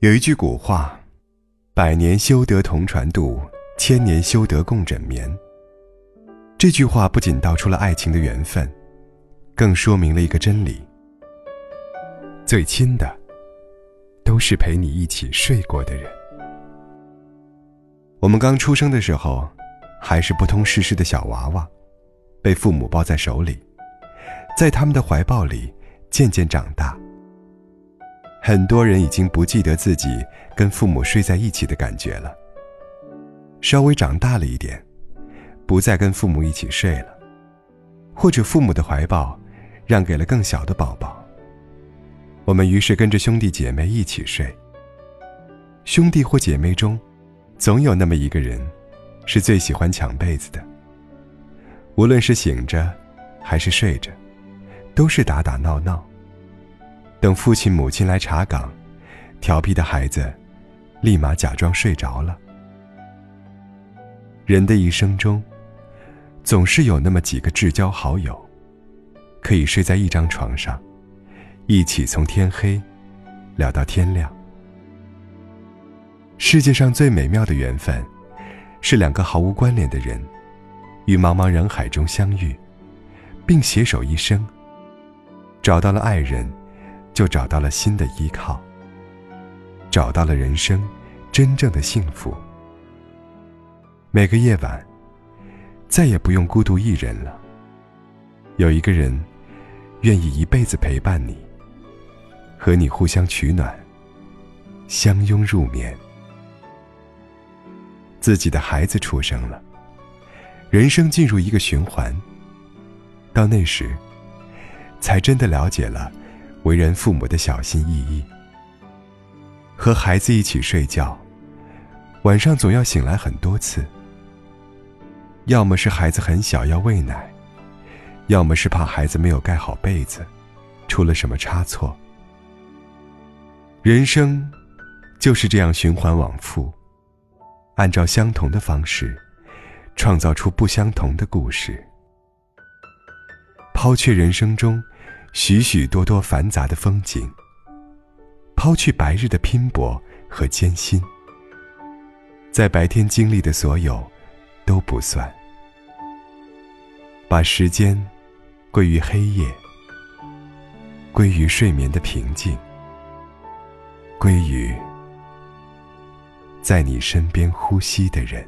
有一句古话：“百年修得同船渡，千年修得共枕眠。”这句话不仅道出了爱情的缘分，更说明了一个真理：最亲的，都是陪你一起睡过的人。我们刚出生的时候，还是不通世事的小娃娃，被父母抱在手里，在他们的怀抱里渐渐长大。很多人已经不记得自己跟父母睡在一起的感觉了。稍微长大了一点，不再跟父母一起睡了，或者父母的怀抱让给了更小的宝宝。我们于是跟着兄弟姐妹一起睡。兄弟或姐妹中，总有那么一个人，是最喜欢抢被子的。无论是醒着，还是睡着，都是打打闹闹。等父亲母亲来查岗，调皮的孩子立马假装睡着了。人的一生中，总是有那么几个至交好友，可以睡在一张床上，一起从天黑聊到天亮。世界上最美妙的缘分，是两个毫无关联的人，于茫茫人海中相遇，并携手一生，找到了爱人。就找到了新的依靠，找到了人生真正的幸福。每个夜晚，再也不用孤独一人了。有一个人，愿意一辈子陪伴你，和你互相取暖，相拥入眠。自己的孩子出生了，人生进入一个循环。到那时，才真的了解了。为人父母的小心翼翼，和孩子一起睡觉，晚上总要醒来很多次。要么是孩子很小要喂奶，要么是怕孩子没有盖好被子，出了什么差错。人生就是这样循环往复，按照相同的方式，创造出不相同的故事。抛却人生中。许许多多繁杂的风景，抛去白日的拼搏和艰辛，在白天经历的所有都不算，把时间归于黑夜，归于睡眠的平静，归于在你身边呼吸的人。